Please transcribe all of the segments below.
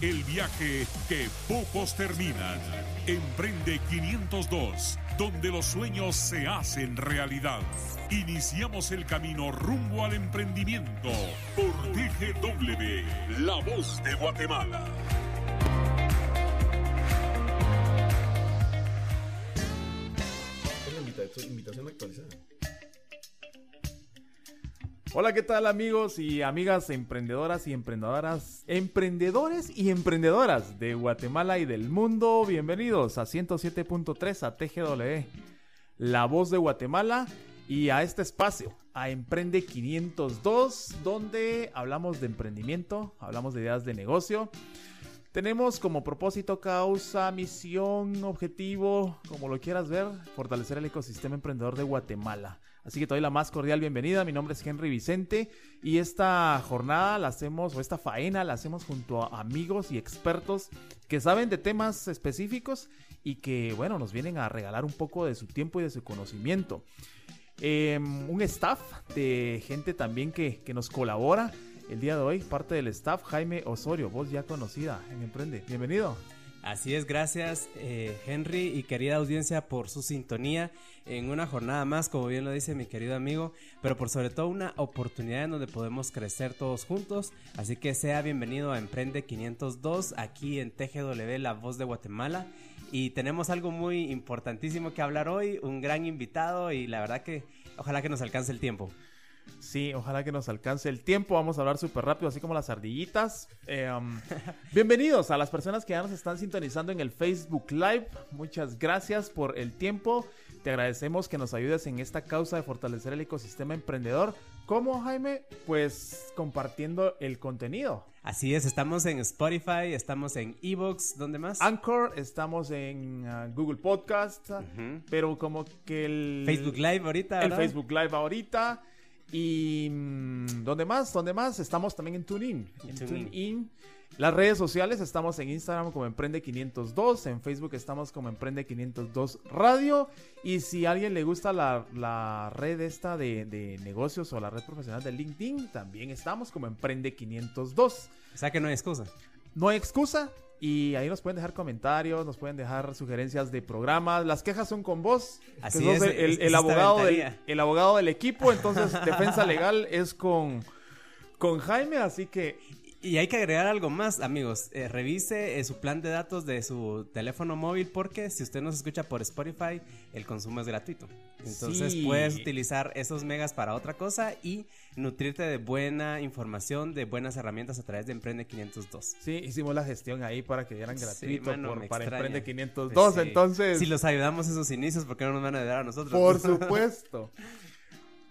el viaje que pocos terminan. Emprende 502, donde los sueños se hacen realidad. Iniciamos el camino rumbo al emprendimiento por TGW, La Voz de Guatemala. Hola, ¿qué tal amigos y amigas emprendedoras y emprendedoras, emprendedores y emprendedoras de Guatemala y del mundo? Bienvenidos a 107.3 a TGW, la voz de Guatemala y a este espacio, a Emprende 502, donde hablamos de emprendimiento, hablamos de ideas de negocio tenemos como propósito, causa, misión, objetivo, como lo quieras ver, fortalecer el ecosistema emprendedor de Guatemala. Así que te doy la más cordial bienvenida. Mi nombre es Henry Vicente y esta jornada la hacemos, o esta faena la hacemos junto a amigos y expertos que saben de temas específicos y que, bueno, nos vienen a regalar un poco de su tiempo y de su conocimiento. Em, un staff de gente también que, que nos colabora el día de hoy, parte del staff, Jaime Osorio, voz ya conocida en Emprende. Bienvenido. Así es, gracias eh, Henry y querida audiencia por su sintonía en una jornada más, como bien lo dice mi querido amigo, pero por sobre todo una oportunidad en donde podemos crecer todos juntos. Así que sea bienvenido a Emprende 502 aquí en TGW, la voz de Guatemala. Y tenemos algo muy importantísimo que hablar hoy, un gran invitado y la verdad que ojalá que nos alcance el tiempo. Sí, ojalá que nos alcance el tiempo. Vamos a hablar súper rápido, así como las ardillitas. Eh, um, bienvenidos a las personas que ya nos están sintonizando en el Facebook Live. Muchas gracias por el tiempo. Te agradecemos que nos ayudes en esta causa de fortalecer el ecosistema emprendedor. ¿Cómo, Jaime? Pues compartiendo el contenido. Así es, estamos en Spotify, estamos en Evox, ¿dónde más? Anchor, estamos en uh, Google Podcast, pero como que el... Facebook Live ahorita. El Facebook Live ahorita. Y mm, ¿dónde más? ¿Dónde más? Estamos también en TuneIn. En TuneIn. Las redes sociales estamos en Instagram como Emprende 502, en Facebook estamos como Emprende 502 Radio. Y si a alguien le gusta la, red esta de, de, negocios o la red profesional de LinkedIn, también estamos como Emprende 502. O sea que no hay excusa. No hay excusa. Y ahí nos pueden dejar comentarios, nos pueden dejar sugerencias de programas. Las quejas son con vos. Así es, el, abogado del, el abogado del equipo. Entonces, defensa legal es con, con Jaime. Así que y hay que agregar algo más, amigos. Eh, revise eh, su plan de datos de su teléfono móvil porque si usted nos escucha por Spotify, el consumo es gratuito. Entonces puedes utilizar esos megas para otra cosa y nutrirte de buena información, de buenas herramientas a través de Emprende 502. Sí, hicimos la gestión ahí para que dieran gratuito para Emprende 502. Pues entonces, si los ayudamos en sus inicios, ¿por qué no nos van a ayudar a nosotros? Por supuesto.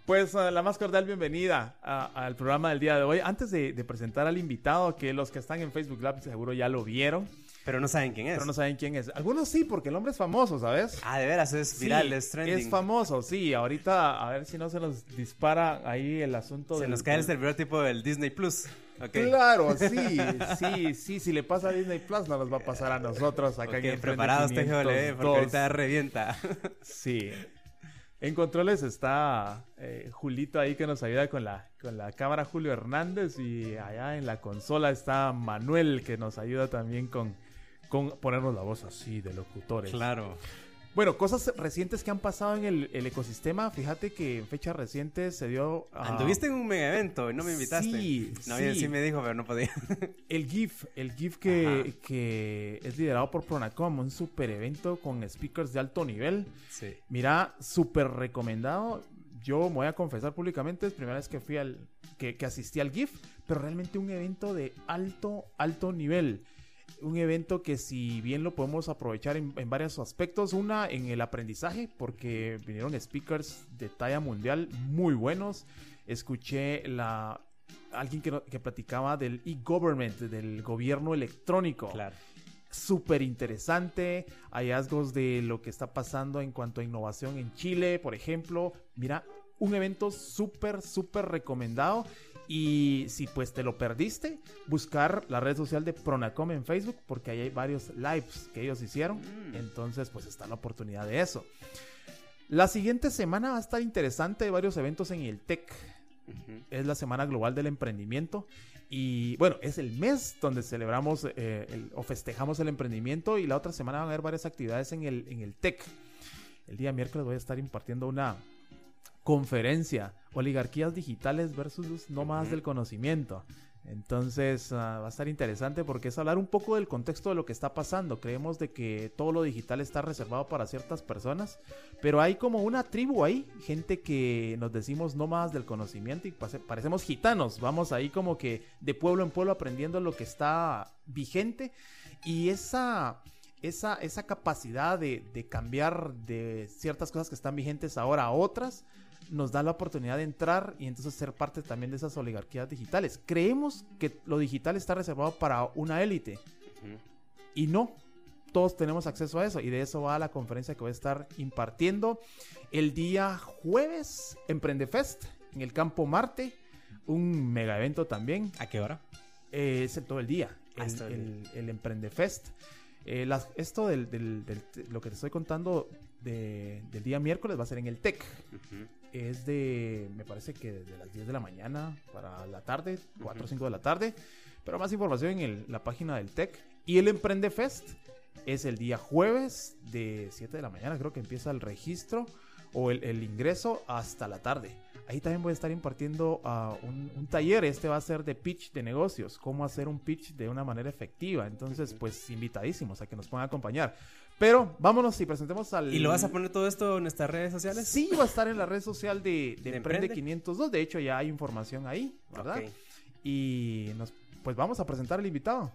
Pues uh, la más cordial bienvenida al programa del día de hoy. Antes de, presentar al invitado, que los que están en Facebook Live seguro ya lo vieron. Pero no saben quién es. Pero no saben quién es. Algunos sí, porque el hombre es famoso, ¿sabes? Ah, de veras, es viral, es trending. Es famoso, sí. Ahorita, a ver si no se nos dispara ahí el asunto. Se nos cae el servidor tipo del Disney Plus. Claro, sí, sí, sí. Si le pasa a Disney Plus, no nos va a pasar a nosotros acá okay, preparados, TGW, porque ahorita revienta. Sí. En controles está eh, Julito ahí que nos ayuda con la, con la cámara Julio Hernández y allá en la consola está Manuel que nos ayuda también con, con ponernos la voz así de locutores. Claro. Bueno, cosas recientes que han pasado en el, ecosistema. Fíjate que en fechas recientes se dio. Anduviste en un mega evento y no me invitaste. Sí, no, sí. me dijo, pero no podía. el GIF, el GIF que, que es liderado por Pronacom, un super evento con speakers de alto nivel. Sí. Mira, súper recomendado. Yo me voy a confesar públicamente, es la primera vez que fui al. Que, que asistí al GIF, pero realmente un evento de alto, alto nivel un evento que si bien lo podemos aprovechar en, varios aspectos, una en el aprendizaje, porque vinieron speakers de talla mundial muy buenos. Escuché la alguien que, que platicaba del e-government, del gobierno electrónico. Claro. Súper interesante, hallazgos de lo que está pasando en cuanto a innovación en Chile, por ejemplo. Mira, un evento súper, súper recomendado. Y si pues te lo perdiste, buscar la red social de Pronacom en Facebook, porque ahí hay varios lives que ellos hicieron. Mm. Entonces, pues está la oportunidad de eso. La siguiente semana va a estar interesante, hay varios eventos en el TEC. Es la Semana Global del Emprendimiento. Y bueno, es el mes donde celebramos eh, el- o festejamos el emprendimiento. Y la otra semana van a haber varias actividades en el, en el TEC. El día miércoles voy a estar impartiendo una conferencia, oligarquías digitales versus nómadas Ujú. del conocimiento. Entonces ah, va a estar interesante porque es hablar un poco del contexto de lo que está pasando. Creemos de que todo lo digital está reservado para ciertas personas, pero hay como una tribu ahí, gente que nos decimos nómadas del conocimiento y parecemos gitanos. Vamos ahí como que de pueblo en pueblo aprendiendo lo que está vigente y esa esa, esa capacidad de, de cambiar de ciertas cosas que están vigentes ahora a otras, nos da la oportunidad de entrar y entonces ser parte también de esas oligarquías digitales. Creemos que lo digital está reservado para una élite y no. Todos tenemos acceso a eso y de eso va la conferencia que voy a estar impartiendo el día jueves Emprende Fest en el Campo Marte, un mega evento también. ¿A qué hora? Eh, es el todo el día. Ah, El, todo el el- el Emprende Fest. Eh, las- esto del, del- del- lo que te estoy contando de- del día miércoles va a ser en el TEC. Es de, me parece que de las 10 de la mañana para la tarde, 4 o Ujú. 5 de la tarde. Pero más información en el- la página del TEC. Y el Emprende Fest es el día jueves de 7 de la mañana, creo que empieza el registro o el, el ingreso hasta la tarde. Ahí también voy a estar impartiendo ah, un, un taller. Este va a ser de pitch de negocios, cómo hacer un pitch de una manera efectiva. Entonces, pues invitadísimos a que nos puedan acompañar. Pero vámonos y presentemos al... ¿Y lo vas a poner todo esto en nuestras redes sociales? Sí, va a estar en la red social de, de ¿De Emprende Emprende? 502. De hecho, ya hay información ahí, ¿verdad? Ok, Y nos, pues vamos a presentar al invitado.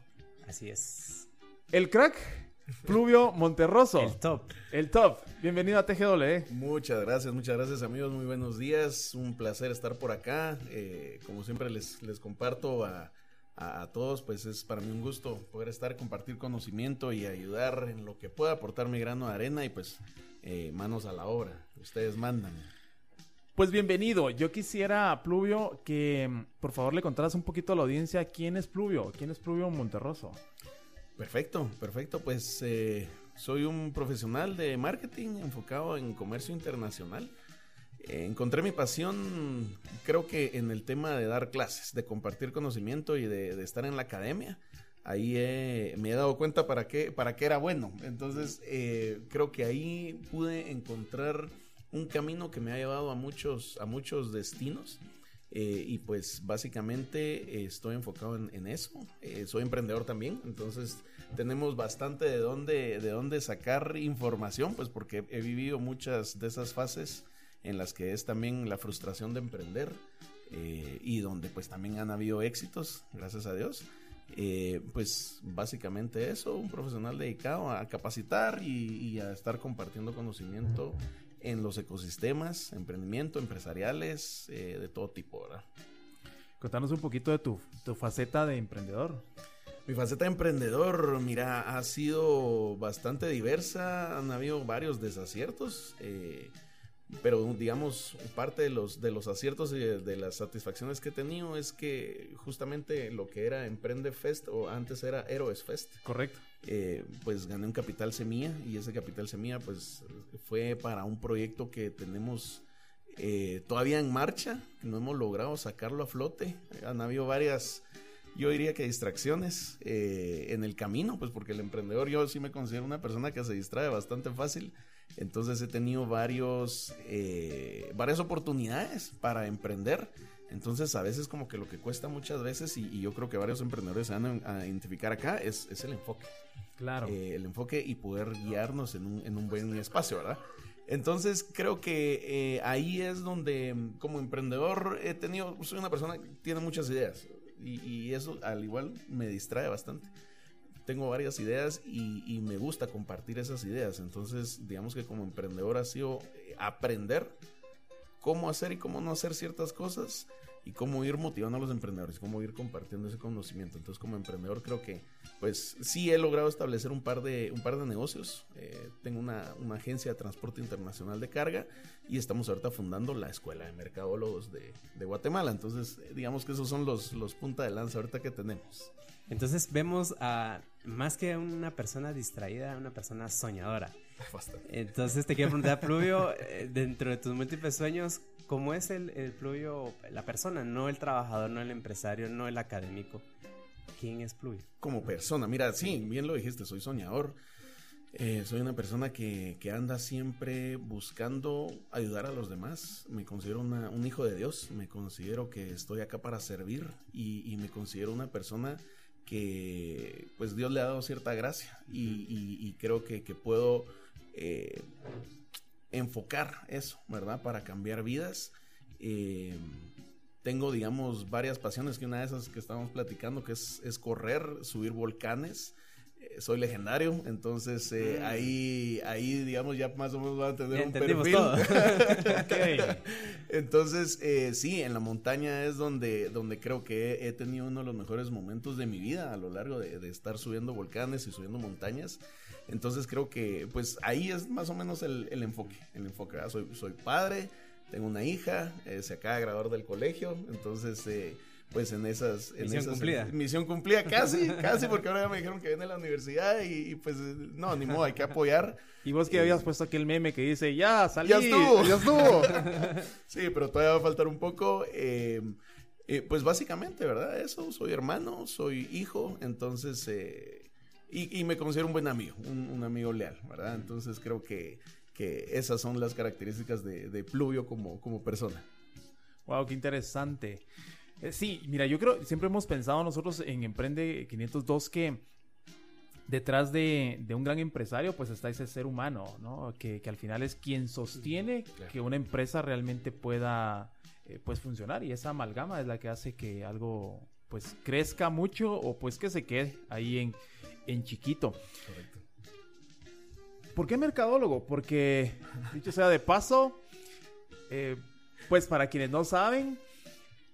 Así es. El crack, Pluvio Monterroso. El top. El top. Bienvenido a TGW. Muchas gracias, muchas gracias amigos, muy buenos días, un placer estar por acá, Eh, como siempre les, les comparto a, a- a todos, pues es para mí un gusto poder estar, compartir conocimiento y ayudar en lo que pueda aportar mi grano de arena y pues eh, manos a la obra, ustedes mandan. Pues bienvenido. Yo quisiera, Pluvio, que mm, por favor le contaras un poquito a la audiencia quién es Pluvio, quién es Pluvio Monterroso. Perfecto, perfecto, pues eh, soy un profesional de marketing enfocado en comercio internacional. Eh, encontré mi pasión, creo que en el tema de dar clases, de compartir conocimiento y de, estar en la academia. Ahí he- me he dado cuenta para qué, para qué era bueno. Entonces, eh, creo que ahí pude encontrar un camino que me ha llevado a muchos, a muchos destinos. Eh, y pues básicamente eh, estoy enfocado en, eso. Eh, soy emprendedor también, entonces tenemos bastante de dónde, de dónde sacar información, pues porque he vivido muchas de esas fases en las que es también la frustración de emprender eh, y donde pues también han habido éxitos, gracias a Dios. Eh, pues básicamente eso, un profesional dedicado a capacitar y, y a estar compartiendo conocimiento en los ecosistemas, emprendimiento, empresariales, eh, de todo tipo, ¿verdad? Contanos un poquito de tu, tu faceta de emprendedor. Mi faceta de emprendedor, mira, ha sido bastante diversa, han habido varios desaciertos, eh, pero digamos, parte de los, de los aciertos y de, de las satisfacciones que he tenido es que justamente lo que era Emprende Fest o antes era Héroes Fest, Correcto. eh, pues gané un capital semilla y ese capital semilla pues fue para un proyecto que tenemos eh, todavía en marcha, que no hemos logrado sacarlo a flote. Han habido varias, yo diría que distracciones eh, en el camino, pues porque el emprendedor yo sí me considero una persona que se distrae bastante fácil. Entonces he tenido varios, eh, varias oportunidades para emprender. Entonces a veces como que lo que cuesta muchas veces y, y yo creo que varios emprendedores se van a, identificar acá es, es el enfoque. Claro. Eh, el enfoque y poder guiarnos en un, en un buen espacio, ¿verdad? Entonces creo que eh, ahí es donde como emprendedor he tenido, soy una persona que tiene muchas ideas y, y eso al igual me distrae bastante. Tengo varias ideas y, me gusta compartir esas ideas. Entonces digamos que como emprendedor ha sido eh, aprender cómo hacer y cómo no hacer ciertas cosas y cómo ir motivando a los emprendedores, cómo ir compartiendo ese conocimiento. Entonces, como emprendedor creo que, pues, sí he logrado establecer un par de, un par de negocios. Eh, tengo una, una, agencia de transporte internacional de carga y estamos ahorita fundando la Escuela de Mercadólogos de, de Guatemala. Entonces, digamos que esos son los, los punta de lanza ahorita que tenemos. Entonces vemos a más que una persona distraída, una persona soñadora. Entonces te quiero preguntar, Pluvio, eh, dentro de tus múltiples sueños, ¿cómo es el, el Pluvio, la persona, no el trabajador, no el empresario, no el académico? ¿Quién es Pluvio? Como persona, mira, sí, bien lo dijiste, soy soñador. Eh, soy una persona que, que, anda siempre buscando ayudar a los demás. Me considero un hijo de Dios. Me considero que estoy acá para servir y, y me considero una persona que pues Dios le ha dado cierta gracia y, creo que, puedo eh, enfocar eso, ¿verdad? Para cambiar vidas. Eh, tengo, digamos, varias pasiones, que una de esas que estamos platicando, que es, es correr, subir volcanes, soy legendario, entonces eh, mm. ahí, ahí, digamos, ya más o menos van a tener un perfil. Todo. Entonces, eh, sí, en la montaña es donde, donde creo que he, tenido uno de los mejores momentos de mi vida a lo largo de, estar subiendo volcanes y subiendo montañas. Entonces creo que, pues ahí es más o menos el, enfoque, el enfoque. Soy, soy padre, tengo una hija, eh, se acaba de graduar del colegio, entonces pues en esas... En misión cumplida. Misión cumplida, casi, casi, porque ahora ya me dijeron que viene a la universidad y, pues no, ni modo, hay que apoyar. Y vos que habías eh, puesto aquel meme que dice, ya, salí. Ya estuvo. Ya estuvo. sí, pero todavía va a faltar un poco. Eh, eh, pues básicamente, ¿verdad? Eso, soy hermano, soy hijo, entonces... Y, me considero un buen amigo, un, amigo leal, ¿verdad? Entonces creo que, que esas son las características de, de Pluvio como, como persona. Wow, qué interesante. Eh, sí, mira, yo creo, siempre hemos pensado nosotros en Emprende 502 que detrás de, un gran empresario pues está ese ser humano, ¿no? Que, al final es quien sostiene que una empresa realmente pueda eh, pues funcionar y esa amalgama es la que hace que algo pues crezca mucho o pues que se quede ahí en, en chiquito. Correcto. ¿Por qué mercadólogo? Porque, dicho sea de paso, eh, pues para quienes no saben,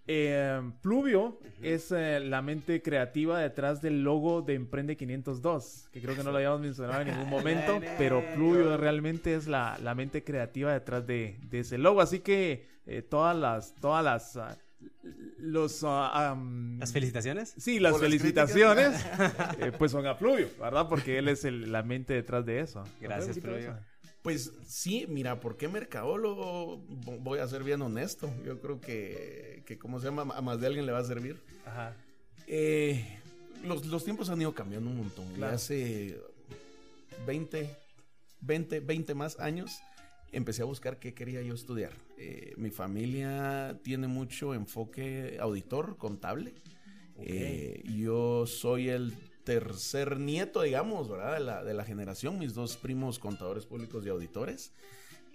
eh, Pluvio es eh, la mente creativa detrás del logo de Emprende 502, que creo que no lo habíamos mencionado en ningún momento, pero Pluvio realmente es la, mente creativa detrás de, ese logo. Así que eh, todas las, todas las, ah, los, ah, las felicitaciones. Sí, las felicitaciones, pues son a Pluvio, ¿verdad? Porque él es la mente detrás de eso. Gracias, Pluvio. Pues sí, mira, ¿por qué mercadólogo? Voy a ser bien honesto. Yo creo que, que como se llama, a más de alguien le va a servir. Ajá. Eh, los, tiempos han ido cambiando un montón. hace 20, 20, 20 más años empecé a buscar qué quería yo estudiar. Eh, mi familia tiene mucho enfoque auditor, contable. Eh, yo soy el tercer nieto, digamos, ¿verdad? De la, de la generación, mis dos primos contadores públicos y auditores.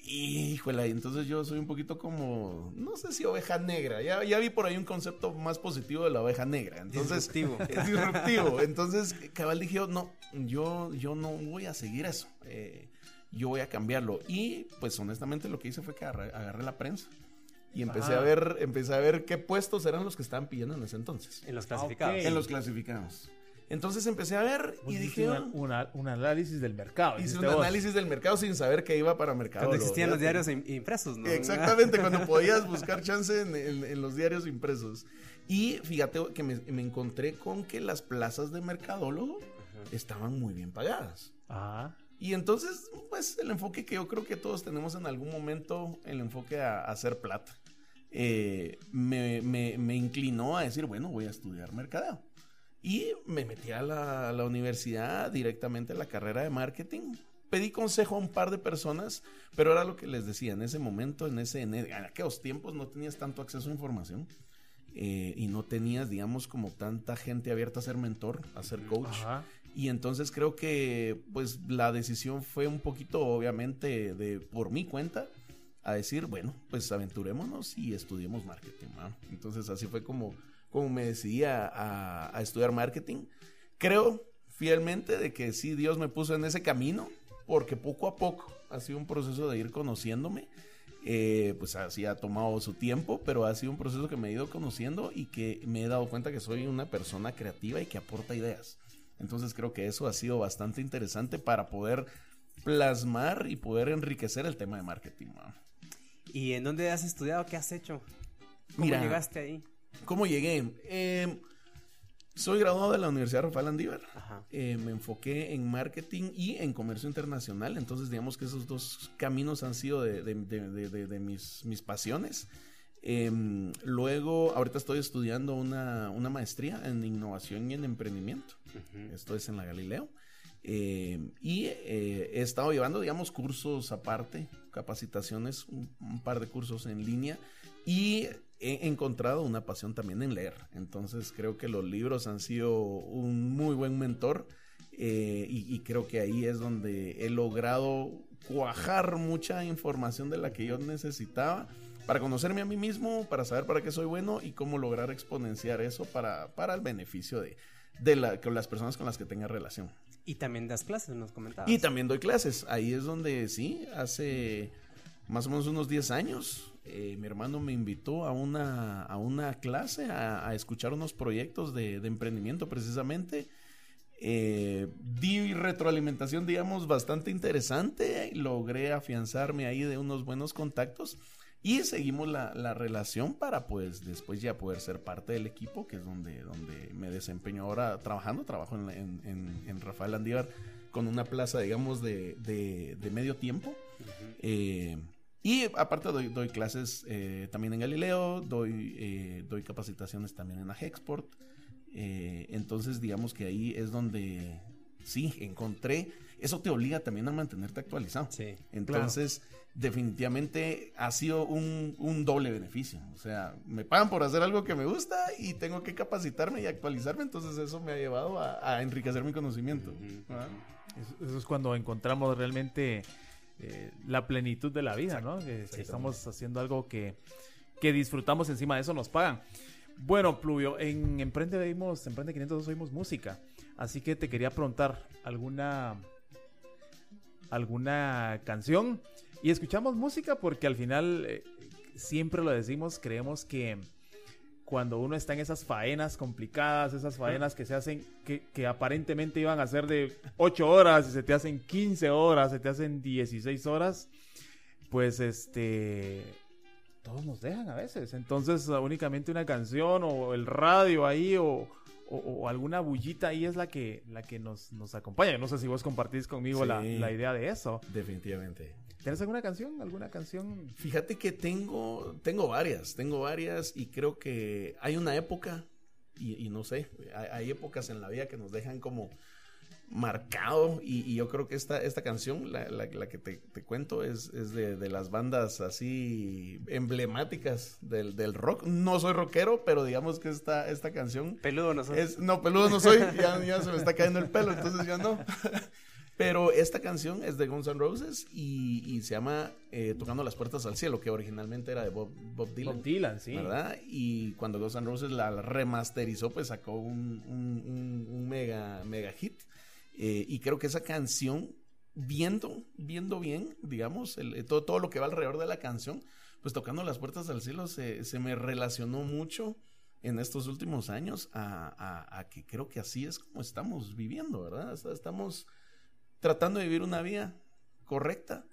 Híjole, entonces yo soy un poquito como, no sé si oveja negra. Ya, ya vi por ahí un concepto más positivo de la oveja negra. Entonces, disruptivo. Es disruptivo. Entonces, cabal dije, no, yo, yo no voy a seguir eso. Eh, yo voy a cambiarlo. Y, pues, honestamente, lo que hice fue que agarré, la prensa. Y empecé a ver, empecé a ver qué puestos eran los que estaban pidiendo en ese entonces. En los clasificados. En los clasificados. Entonces empecé a ver y dije... un análisis del mercado. Hice un análisis del mercado sin saber que iba para mercado. Cuando existían los diarios impresos, ¿no? Exactamente, cuando podías buscar chance en, los diarios impresos. Y fíjate que me, encontré con que las plazas de mercadólogo estaban muy bien pagadas. Ajá. Y entonces, pues el enfoque que yo creo que todos tenemos en algún momento, el enfoque a, hacer plata, eh, me, me inclinó a decir, bueno, voy a estudiar mercadeo. Y me metí a la, universidad directamente a la carrera de marketing. Pedí consejo a un par de personas, pero era lo que les decía, en ese momento, en, ese, en, aquellos tiempos no tenías tanto acceso a información. Eh, y no tenías, digamos, como tanta gente abierta a ser mentor, a ser coach. Y entonces creo que, pues, la decisión fue un poquito, obviamente, de por mi cuenta, a decir, bueno, pues aventurémonos y estudiemos marketing. Entonces así fue como como me decidí a, estudiar marketing. Creo fielmente de que sí, Dios me puso en ese camino, porque poco a poco ha sido un proceso de ir conociéndome. Eh, pues así ha tomado su tiempo, pero ha sido un proceso que me he ido conociendo y que me he dado cuenta que soy una persona creativa y que aporta ideas. Entonces creo que eso ha sido bastante interesante para poder plasmar y poder enriquecer el tema de marketing. ¿Y en dónde has estudiado? ¿Qué has hecho? ¿Cómo llegaste ahí? ¿Cómo llegué? Eh, soy graduado de la Universidad Rafael Andívar. Eh, me enfoqué en marketing y en comercio internacional. Entonces, digamos que esos dos caminos han sido de, mis, mis, pasiones. Em, luego, ahorita estoy estudiando una, maestría en innovación y en emprendimiento. Esto es en la Galileo. Em, y eh, he estado llevando, digamos, cursos aparte, capacitaciones, un par de cursos en línea. Y he encontrado una pasión también en leer. Entonces creo que los libros han sido un muy buen mentor eh, y, creo que ahí es donde he logrado cuajar mucha información de la que yo necesitaba para conocerme a mí mismo, para saber para qué soy bueno y cómo lograr exponenciar eso para, para el beneficio de, de las personas con las que tenga relación. Y también das clases, nos comentabas. Y también doy clases. Ahí es donde sí, hace más o menos unos 10 años eh, mi hermano me invitó a una, a una clase a, escuchar unos proyectos de, emprendimiento precisamente. Eh, di retroalimentación, digamos, bastante interesante. Logré afianzarme ahí de unos buenos contactos y seguimos la, relación para pues después ya poder ser parte del equipo, que es donde, donde me desempeño ahora trabajando. Trabajo en, Rafael Andívar con una plaza, digamos, de, de, medio tiempo. Y aparte doy, doy clases eh, también en Galileo, doy, eh, doy capacitaciones también en Agexport. Eh, entonces digamos que ahí es donde sí encontré, eso te obliga también a mantenerte actualizado. Sí, entonces definitivamente ha sido un, un, doble beneficio. O sea, me pagan por hacer algo que me gusta y tengo que capacitarme y actualizarme, entonces eso me ha llevado a, enriquecer mi conocimiento. Eso es cuando encontramos realmente eh, la plenitud de la vida, ¿no? Que, estamos haciendo algo que, disfrutamos, encima de eso nos pagan. Bueno, Pluvio, en Emprende oímos, Emprende 502 oímos música, así que te quería preguntar alguna alguna canción y escuchamos música porque al final eh, siempre lo decimos, creemos que cuando uno está en esas faenas complicadas, esas faenas que se hacen, que, aparentemente iban a ser de 8 horas y se te hacen 15 horas, se te hacen 16 horas, pues este, todos nos dejan a veces. Entonces únicamente una canción o el radio ahí o, alguna bullita ahí es la que, la que nos, nos acompaña. No sé si vos compartís conmigo la, la idea de eso. Definitivamente. ¿Tienes alguna canción? ¿Alguna canción? Fíjate que tengo, tengo varias, tengo varias y creo que hay una época, y, no sé, hay, épocas en la vida que nos dejan como marcado y, yo creo que esta, esta canción, la, la, que te, cuento, es, es de, de, las bandas así emblemáticas del, del, rock. No soy rockero, pero digamos que esta, esta canción... Peludo no soy. Es, no, peludo no soy, ya, ya se me está cayendo el pelo, entonces ya no. Pero esta canción es de Guns N' Roses y, se llama eh, Tocando las Puertas al Cielo, que originalmente era de Bob, Dylan. Bob Dylan, sí. ¿Verdad? Y cuando Guns N' Roses la remasterizó, pues sacó un, mega, mega hit. Eh, y creo que esa canción, viendo, viendo bien, digamos, todo, todo lo que va alrededor de la canción, pues Tocando las Puertas al Cielo se, se me relacionó mucho en estos últimos años a, a, que creo que así es como estamos viviendo, ¿verdad? Estamos tratando de vivir una vida correcta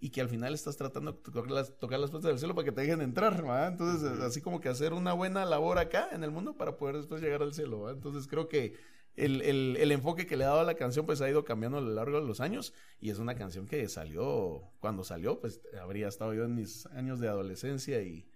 y que al final estás tratando de tocar las, puertas del cielo para que te dejen entrar, ¿verdad? Entonces, así como que hacer una buena labor acá en el mundo para poder después llegar al cielo, ¿verdad? Entonces, creo que el, el, enfoque que le ha dado a la canción pues ha ido cambiando a lo largo de los años y es una canción que salió, cuando salió, pues habría estado yo en mis años de adolescencia y,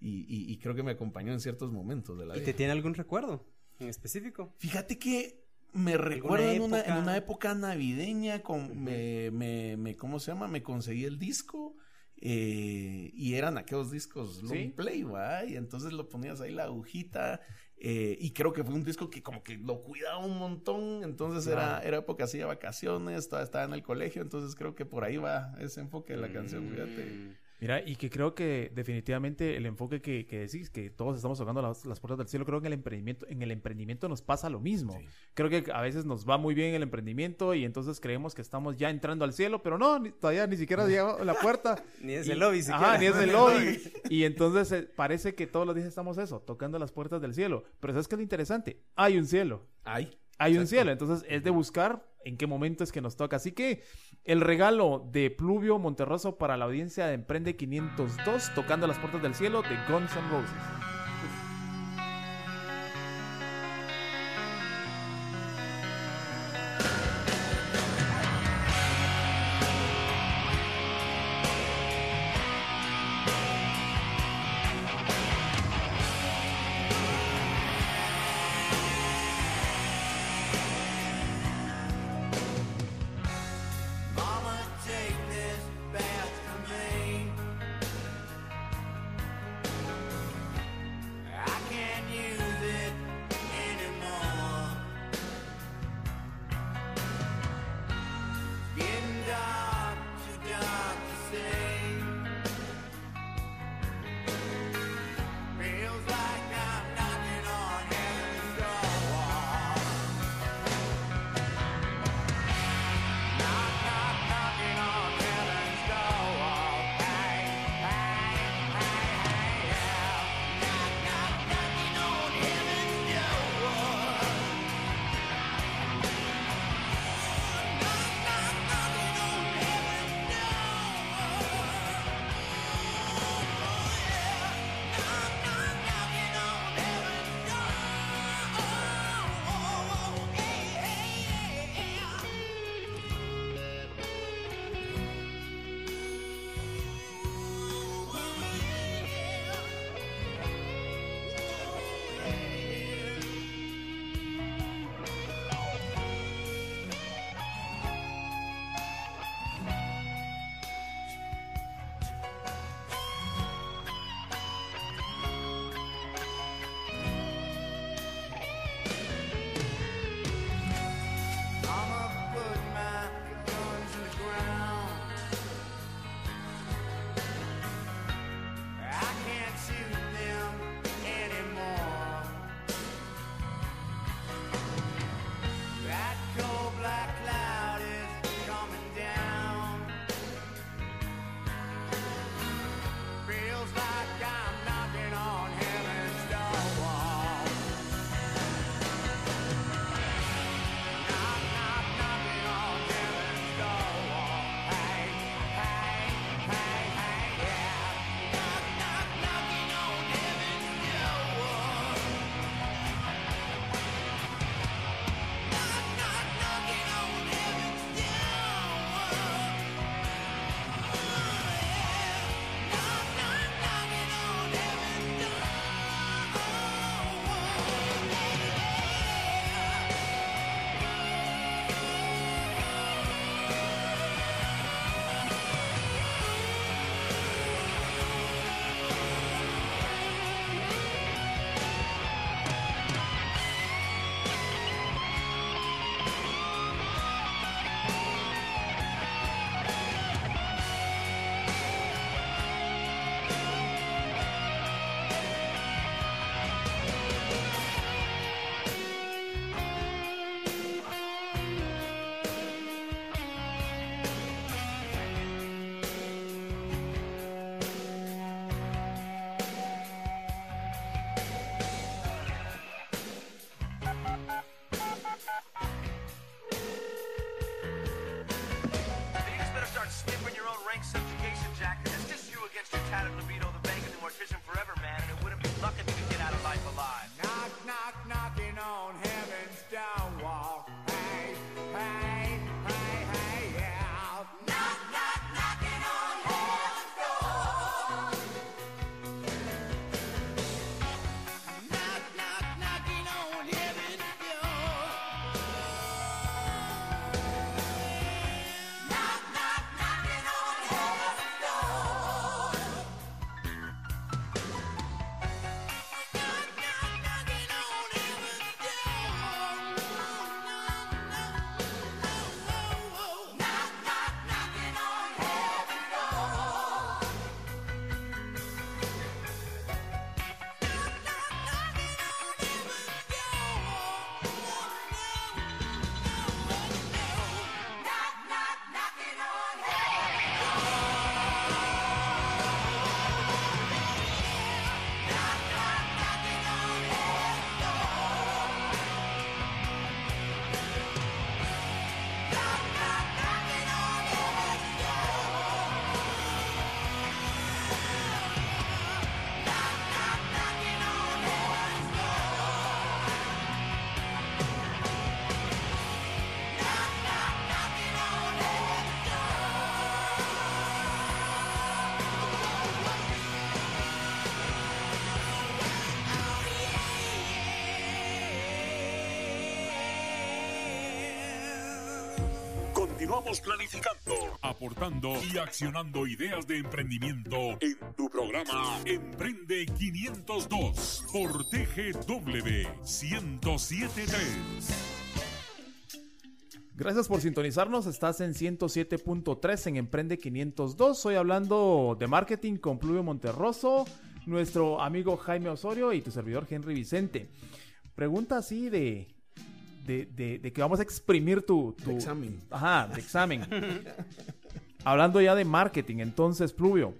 y, y creo que me acompañó en ciertos momentos de la vida. ¿Y te tiene algún recuerdo en específico? Fíjate que me recuerdo en una, en una, época navideña, con, me, me, me, ¿cómo se llama? Me conseguí el disco eh, y eran aquellos discos long play, Y entonces lo ponías ahí la agujita eh, y creo que fue un disco que como que lo cuidaba un montón, entonces era, era época así de vacaciones, estaba, estaba en el colegio, entonces creo que por ahí va ese enfoque de la canción, fíjate. Mira, y que creo que definitivamente el enfoque que, que decís, que todos estamos tocando las, las, puertas del cielo, creo que en el emprendimiento, en el emprendimiento nos pasa lo mismo. Sí. Creo que a veces nos va muy bien el emprendimiento y entonces creemos que estamos ya entrando al cielo, pero no, ni, todavía ni siquiera llegado a la puerta. ni es el lobby siquiera. Ajá, ni es el lobby. y entonces eh, parece que todos los días estamos eso, tocando las puertas del cielo. Pero ¿sabes qué es lo interesante? Hay un cielo. Hay. Hay Exacto. un cielo. Entonces es de buscar en qué momento es que nos toca. Así que el regalo de Pluvio Monterroso para la audiencia de Emprende 502, tocando las puertas del cielo de Guns N' Roses. Continuamos planificando, aportando y accionando ideas de emprendimiento en tu programa Emprende 502 por TGW 1073. Gracias por sintonizarnos. Estás en 107.3 en Emprende 502. Estoy hablando de marketing con Pluvio Monterroso, nuestro amigo Jaime Osorio y tu servidor Henry Vicente. Pregunta así de, de, de- de que vamos a exprimir tu, tu- De examen. Ajá, de examen. Hablando ya de marketing, entonces, Pluvio.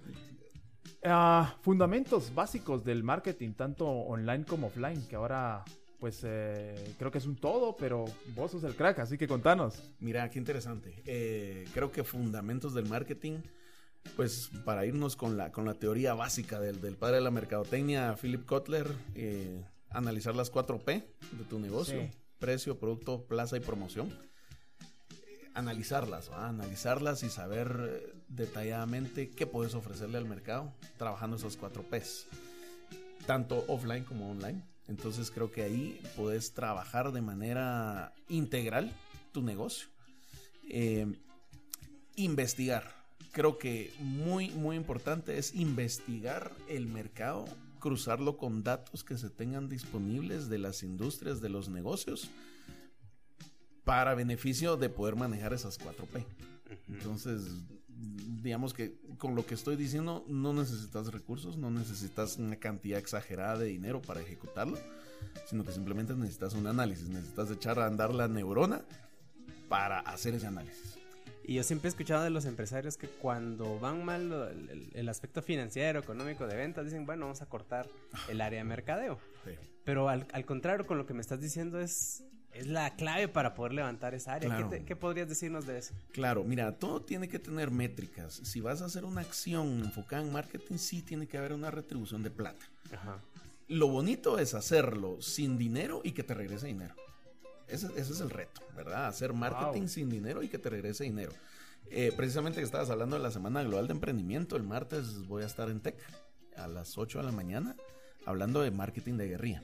ah, fundamentos básicos del marketing, tanto online como offline, que ahora, pues, eh, creo que es un todo, pero vos sos el crack, así que contanos. Mira, qué interesante. Eh, creo que fundamentos del marketing, pues para irnos con la, con la teoría básica del, del padre de la mercadotecnia, Philip Kotler, eh, analizar las 4 P de tu negocio, Sí. Precio, producto, plaza y promoción. Analizarlas, analizarlas y saber eh, detalladamente qué puedes ofrecerle al mercado trabajando esas 4 Ps, tanto offline como online. Entonces creo que ahí puedes trabajar de manera integral tu negocio. Eh, investigar. Creo que muy, muy importante es investigar el mercado, cruzarlo con datos que se tengan disponibles de las industrias, de los negocios, para beneficio de poder manejar esas 4P. Entonces, digamos que con lo que estoy diciendo, no necesitas recursos, no necesitas una cantidad exagerada de dinero para ejecutarlo, sino que simplemente necesitas un análisis, necesitas echar a andar la neurona para hacer ese análisis. Y yo siempre he escuchado de los empresarios que cuando van mal el, el- aspecto financiero, económico de ventas, dicen, bueno, vamos a cortar el área de mercadeo. Pero al, al contrario, con lo que me estás diciendo es, es la clave para poder levantar esa área. Claro. ¿Qué, te- qué podrías decirnos de eso? Claro, mira, todo tiene que tener métricas. Si vas a hacer una acción enfocada en marketing, sí tiene que haber una retribución de plata. Ajá. Lo bonito es hacerlo sin dinero y que te regrese dinero. Ese, ese es el reto, ¿verdad? Hacer marketing Wow. sin dinero y que te regrese dinero. Eh, precisamente que estabas hablando de la Semana Global de Emprendimiento, el martes voy a estar en Tech a las 8 de la mañana hablando de marketing de guerrilla.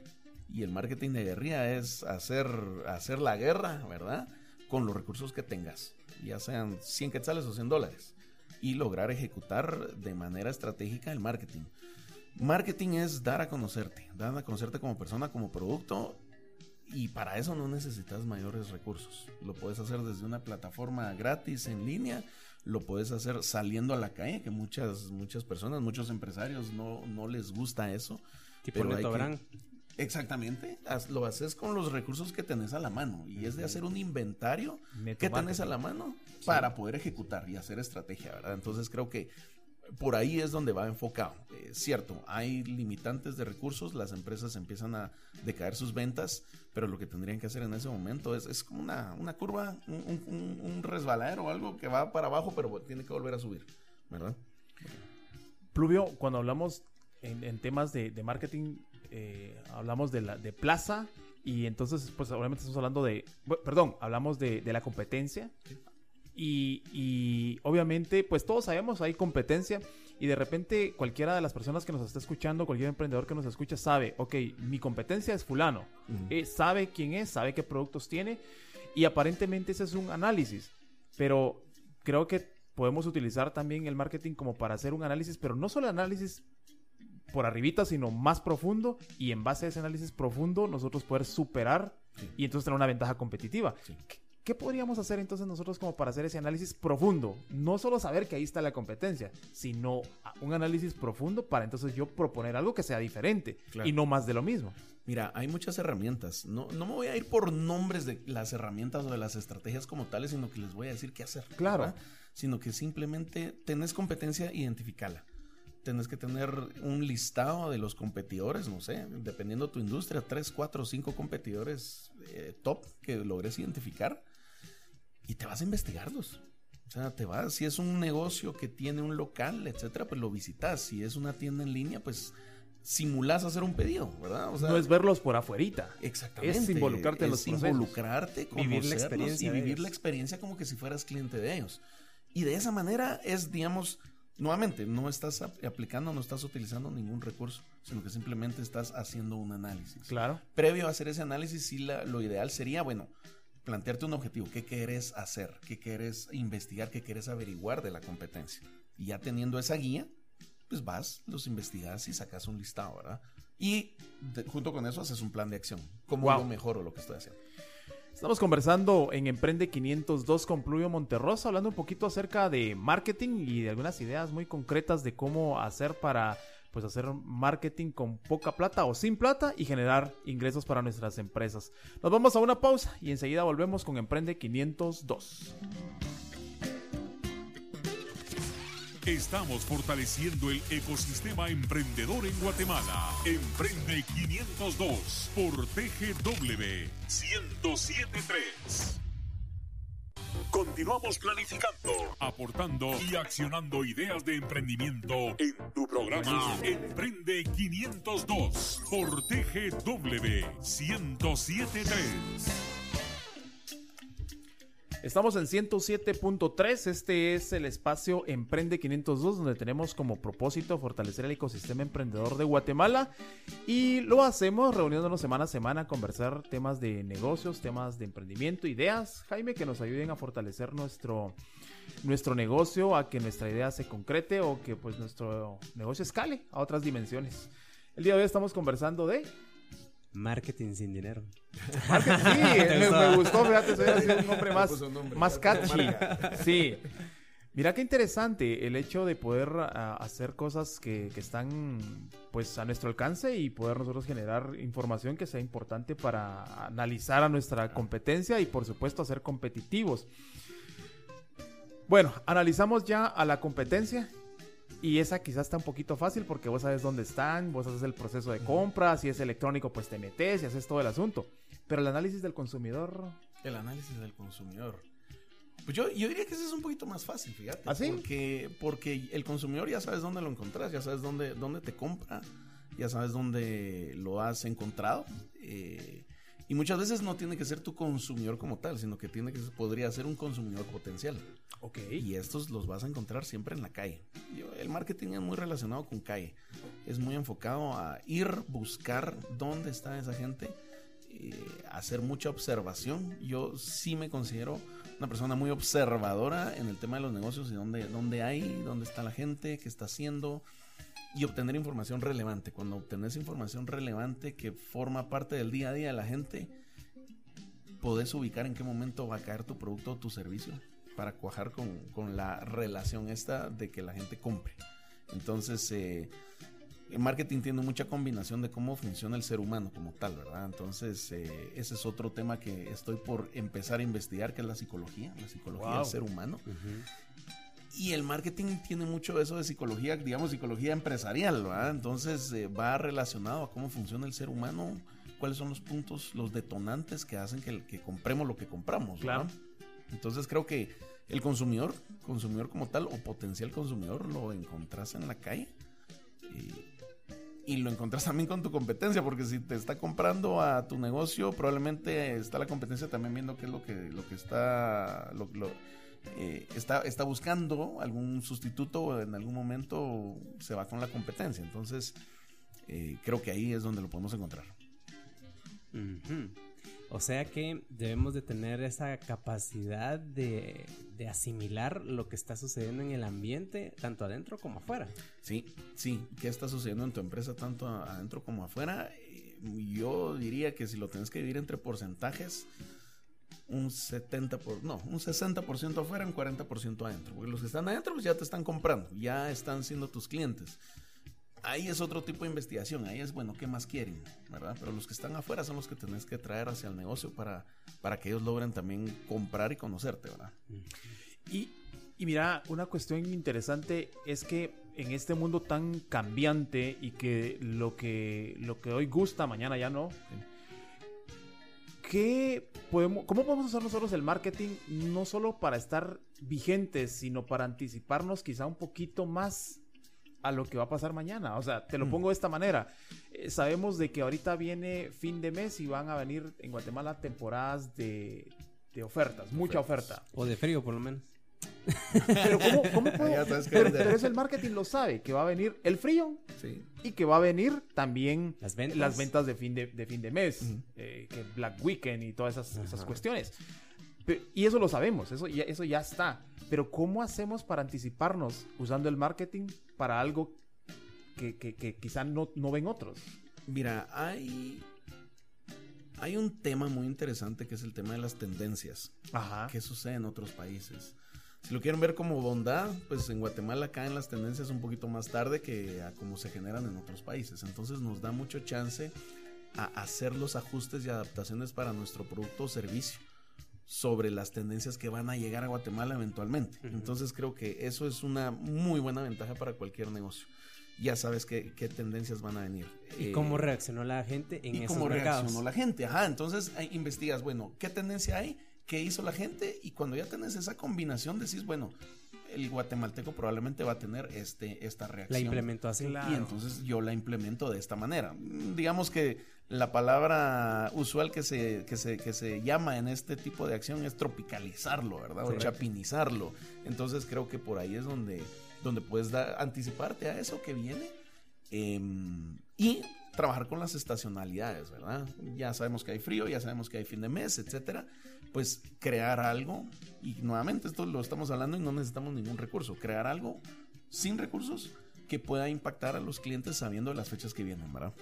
Y el marketing de guerrilla es hacer, hacer la guerra, ¿verdad? Con los recursos que tengas, ya sean 100 quetzales o 100 dólares, y lograr ejecutar de manera estratégica el marketing. Marketing es dar a conocerte, dar a conocerte como persona, como producto, y para eso no necesitas mayores recursos. Lo puedes hacer desde una plataforma gratis en línea, lo puedes hacer saliendo a la calle, que muchas, muchas personas, muchos empresarios no, no les gusta eso. Tipo Neto. Exactamente, lo haces con los recursos que tenés a la mano y es de hacer un inventario que tenés a la mano para poder ejecutar y hacer estrategia, ¿verdad? Entonces creo que por ahí es donde va enfocado. Eh, cierto, hay limitantes de recursos, las empresas empiezan a decaer sus ventas, pero lo que tendrían que hacer en ese momento es, es como una, una curva, un, un- resbaladero o algo que va para abajo, pero tiene que volver a subir, ¿verdad? Pluvio, cuando hablamos en, en temas de, de marketing, eh, hablamos de, la, de plaza y entonces, pues obviamente estamos hablando de, perdón, hablamos de, de la competencia y, y obviamente, pues todos sabemos, hay competencia y de repente cualquiera de las personas que nos está escuchando, cualquier emprendedor que nos escucha sabe, ok, mi competencia es fulano, Eh, sabe quién es, sabe qué productos tiene y aparentemente ese es un análisis, pero creo que podemos utilizar también el marketing como para hacer un análisis, pero no solo análisis por arribita, sino más profundo y en base a ese análisis profundo nosotros poder superar Sí. y entonces tener una ventaja competitiva. Sí. ¿Qué, podríamos hacer entonces nosotros como para hacer ese análisis profundo? No solo saber que ahí está la competencia, sino un análisis profundo para entonces yo proponer algo que sea diferente Claro. y no más de lo mismo. Mira, hay muchas herramientas. No, no me voy a ir por nombres de las herramientas o de las estrategias como tales, sino que les voy a decir qué hacer. Claro. ¿verdad? Sino que simplemente tenés competencia, identificala. Tenés que tener un listado de los competidores, no sé, dependiendo de tu industria, tres, cuatro, cinco competidores eh, top que logres identificar y te vas a investigarlos. O sea, te vas, si es un negocio que tiene un local, etcétera, pues lo visitas. Si es una tienda en línea, pues simulás hacer un pedido, ¿verdad? O sea, no es verlos por afuerita. Exactamente. Es involucrarte en los Es procesos. involucrarte, Vivir la experiencia y vivir la experiencia como que si fueras cliente de ellos. Y de esa manera es, digamos, nuevamente, no estás ap- aplicando, no estás utilizando ningún recurso, sino que simplemente estás haciendo un análisis. Claro. Previo a hacer ese análisis, sí, la- lo ideal sería, bueno, plantearte un objetivo, qué quieres hacer, qué quieres investigar, qué quieres averiguar de la competencia. Y ya teniendo esa guía, pues vas, los investigas y sacas un listado, ¿verdad? Y junto con eso haces un plan de acción. ¿Cómo lo mejoro lo que estoy haciendo? Estamos conversando en Emprende 502 con Pluvio Monterrosa, hablando un poquito acerca de marketing y de algunas ideas muy concretas de cómo hacer para pues hacer marketing con poca plata o sin plata y generar ingresos para nuestras empresas. Nos vamos a una pausa y enseguida volvemos con Emprende 502. Estamos fortaleciendo el ecosistema emprendedor en Guatemala. Emprende 502 por TGW 1073. Continuamos planificando, aportando y accionando ideas de emprendimiento en tu programa Emprende 502 por TGW 1073. Estamos en 107.3, este es el espacio Emprende 502 donde tenemos como propósito fortalecer el ecosistema emprendedor de Guatemala y lo hacemos reuniéndonos semana a semana a conversar temas de negocios, temas de emprendimiento, ideas, Jaime, que nos ayuden a fortalecer nuestro, nuestro negocio, a que nuestra idea se concrete o que pues nuestro negocio escale a otras dimensiones. El día de hoy estamos conversando de Marketing sin dinero. Marketing, sí, me, gustó, fíjate, soy un nombre más, más catchy. Sí. Mira qué interesante el hecho de poder ah, hacer cosas que, que, están pues a nuestro alcance y poder nosotros generar información que sea importante para analizar a nuestra competencia y por supuesto ser competitivos. Bueno, analizamos ya a la competencia y esa quizás está un poquito fácil porque vos sabes dónde están, vos haces el proceso de compra, si es electrónico pues te metes y haces todo el asunto. Pero el análisis del consumidor... El análisis del consumidor. Pues yo, yo diría que ese es un poquito más fácil, fíjate. ¿Ah, sí? Porque, porque el consumidor ya sabes dónde lo encontrás, ya sabes dónde, dónde te compra, ya sabes dónde lo has encontrado. Eh, y muchas veces no tiene que ser tu consumidor como tal, sino que tiene que podría ser un consumidor potencial. Ok. Y estos los vas a encontrar siempre en la calle. el marketing es muy relacionado con calle. Es muy enfocado a ir, buscar dónde está esa gente, eh, hacer mucha observación. Yo sí me considero una persona muy observadora en el tema de los negocios y dónde, dónde hay, dónde está la gente, qué está haciendo y obtener información relevante. Cuando obtenés información relevante que forma parte del día a día de la gente, podés ubicar en qué momento va a caer tu producto o tu servicio para cuajar con, la relación esta de que la gente compre. Entonces, eh, el marketing tiene mucha combinación de cómo funciona el ser humano como tal, ¿verdad? Entonces, eh, ese es otro tema que estoy por empezar a investigar, que es la psicología, la psicología del ser humano. Y el marketing tiene mucho eso de psicología, digamos, psicología empresarial, ¿verdad? Entonces eh, va relacionado a cómo funciona el ser humano, cuáles son los puntos, los detonantes que hacen que, que compremos lo que compramos, ¿verdad? Entonces creo que el consumidor, consumidor como tal, o potencial consumidor, lo encontrás en la calle. Y, y lo encontrás también con tu competencia, porque si te está comprando a tu negocio, probablemente está la competencia también viendo qué es lo que, lo que está, lo, lo, eh, está, está buscando algún sustituto o en algún momento se va con la competencia. Entonces, eh, creo que ahí es donde lo podemos encontrar. O sea que debemos de tener esa capacidad de, asimilar lo que está sucediendo en el ambiente, tanto adentro como afuera. Sí, sí, qué está sucediendo en tu empresa tanto adentro como afuera. Eh, yo diría que si lo tienes que dividir entre porcentajes, un 70%, por, no, un 60% afuera, un 40% adentro. Porque los que están adentro pues ya te están comprando, ya están siendo tus clientes. Ahí es otro tipo de investigación, ahí es bueno, ¿qué más quieren? ¿verdad? Pero los que están afuera son los que tenés que traer hacia el negocio para, para que ellos logren también comprar y conocerte, ¿verdad? Y, y mira, una cuestión interesante es que en este mundo tan cambiante y que lo que, lo que hoy gusta, mañana ya no, ¿qué podemos, ¿cómo podemos usar nosotros el marketing no solo para estar vigentes, sino para anticiparnos quizá un poquito más a lo que va a pasar mañana? O sea, te lo mm. pongo de esta manera. Eh, sabemos de que ahorita viene fin de mes y van a venir en Guatemala temporadas de, ofertas, mucha oferta. O de frío, por lo menos. Pero ¿cómo, cómo puedo? Ya sabes qué Pero, pero eso el marketing lo sabe, que va a venir el frío Sí. y que va a venir también Las ventas. las ventas de fin de, de fin de mes, eh, que Black Weekend y todas esas, esas cuestiones. Pe- y eso lo sabemos, eso ya, eso ya está. Pero ¿cómo hacemos para anticiparnos usando el marketing para algo que, que- que quizá no, no ven otros? Mira, hay, hay un tema muy interesante que es el tema de las tendencias. Ajá. ¿Qué sucede en otros países? Si lo quieren ver como bondad, pues en Guatemala caen las tendencias un poquito más tarde que a como se generan en otros países. Entonces nos da mucho chance a hacer los ajustes y adaptaciones para nuestro producto o servicio sobre las tendencias que van a llegar a Guatemala eventualmente. Entonces creo que eso es una muy buena ventaja para cualquier negocio. Ya sabes qué, qué tendencias van a venir. ¿Y Eh, cómo reaccionó la gente en y esos cómo mercados? reaccionó la gente. Ajá, entonces ahí investigas, bueno, ¿qué tendencia hay? ¿Qué hizo la gente? Y cuando ya tenés esa combinación, decís, bueno, el guatemalteco probablemente va a tener este, esta reacción. La implementó así. Claro. Y entonces yo la implemento de esta manera. Digamos que la palabra usual que se, que se, que se llama en este tipo de acción es tropicalizarlo, ¿verdad? O Correcto. chapinizarlo. Entonces creo que por ahí es donde, donde puedes anticiparte a eso que viene. em, y trabajar con las estacionalidades, ¿verdad? Ya sabemos que hay frío, ya sabemos que hay fin de mes, etcétera. Pues crear algo, y nuevamente esto lo estamos hablando y no necesitamos ningún recurso, crear algo sin recursos que pueda impactar a los clientes sabiendo las fechas que vienen, ¿verdad?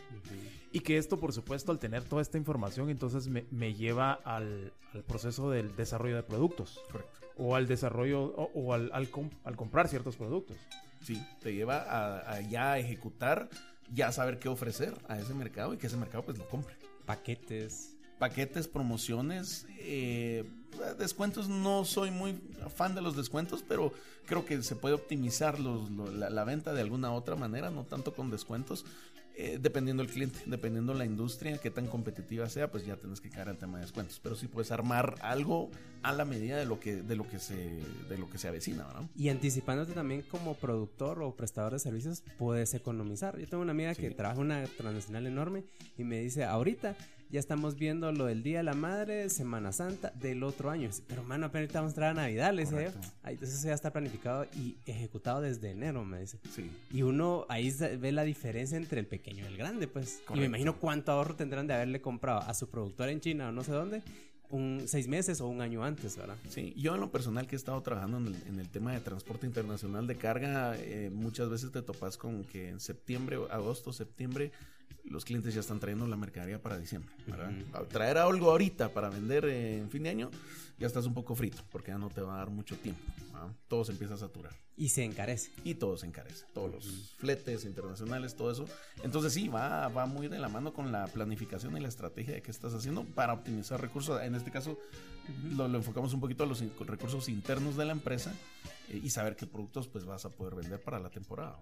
Y que esto, por supuesto, al tener toda esta información, entonces me, me lleva al, al proceso del desarrollo de productos. Correcto. O al desarrollo, o, o al, al com- al comprar ciertos productos. Sí, te lleva a, a ya ejecutar, ya saber qué ofrecer a ese mercado y que ese mercado pues lo compre. Paquetes. Paquetes, promociones, eh, descuentos, no soy muy fan de los descuentos, pero creo que se puede optimizar los, lo- la, la venta de alguna otra manera, no tanto con descuentos, eh, dependiendo del cliente, dependiendo la industria, qué tan competitiva sea, pues ya tienes que caer al tema de descuentos. Pero sí puedes armar algo a la medida de lo que, de lo que se, de lo que se avecina, ¿verdad? Y anticipándote también como productor o prestador de servicios, puedes economizar. Yo tengo una amiga que trabaja una transnacional enorme y me dice, ahorita ya estamos viendo lo del Día de la Madre, Semana Santa del otro año. Pero mano, apenas vamos a entrar a Navidad, le dice. Correcto. Entonces eso ya está planificado y ejecutado desde enero, me dice. Sí. Y uno ahí ve la diferencia entre el pequeño y el grande, pues. Y me Correcto. imagino cuánto ahorro tendrán de haberle comprado a su productor en China o no sé dónde, un seis meses o un año antes, ¿verdad? Sí, yo en lo personal que he estado trabajando en el, en el tema de transporte internacional de carga, eh, muchas veces te topas con que en septiembre, agosto, septiembre, los clientes ya están trayendo la mercadería para diciembre. Traer algo ahorita para vender en fin de año, ya estás un poco frito, porque ya no te va a dar mucho tiempo. ¿verdad? Todo se empieza a saturar. Y se encarece. Y todo se encarece, todos los fletes internacionales, todo eso. Entonces sí, va, va muy de la mano con la planificación y la estrategia de qué estás haciendo para optimizar recursos. En este caso lo, lo enfocamos un poquito a los in- recursos internos de la empresa eh, y saber qué productos pues vas a poder vender para la temporada.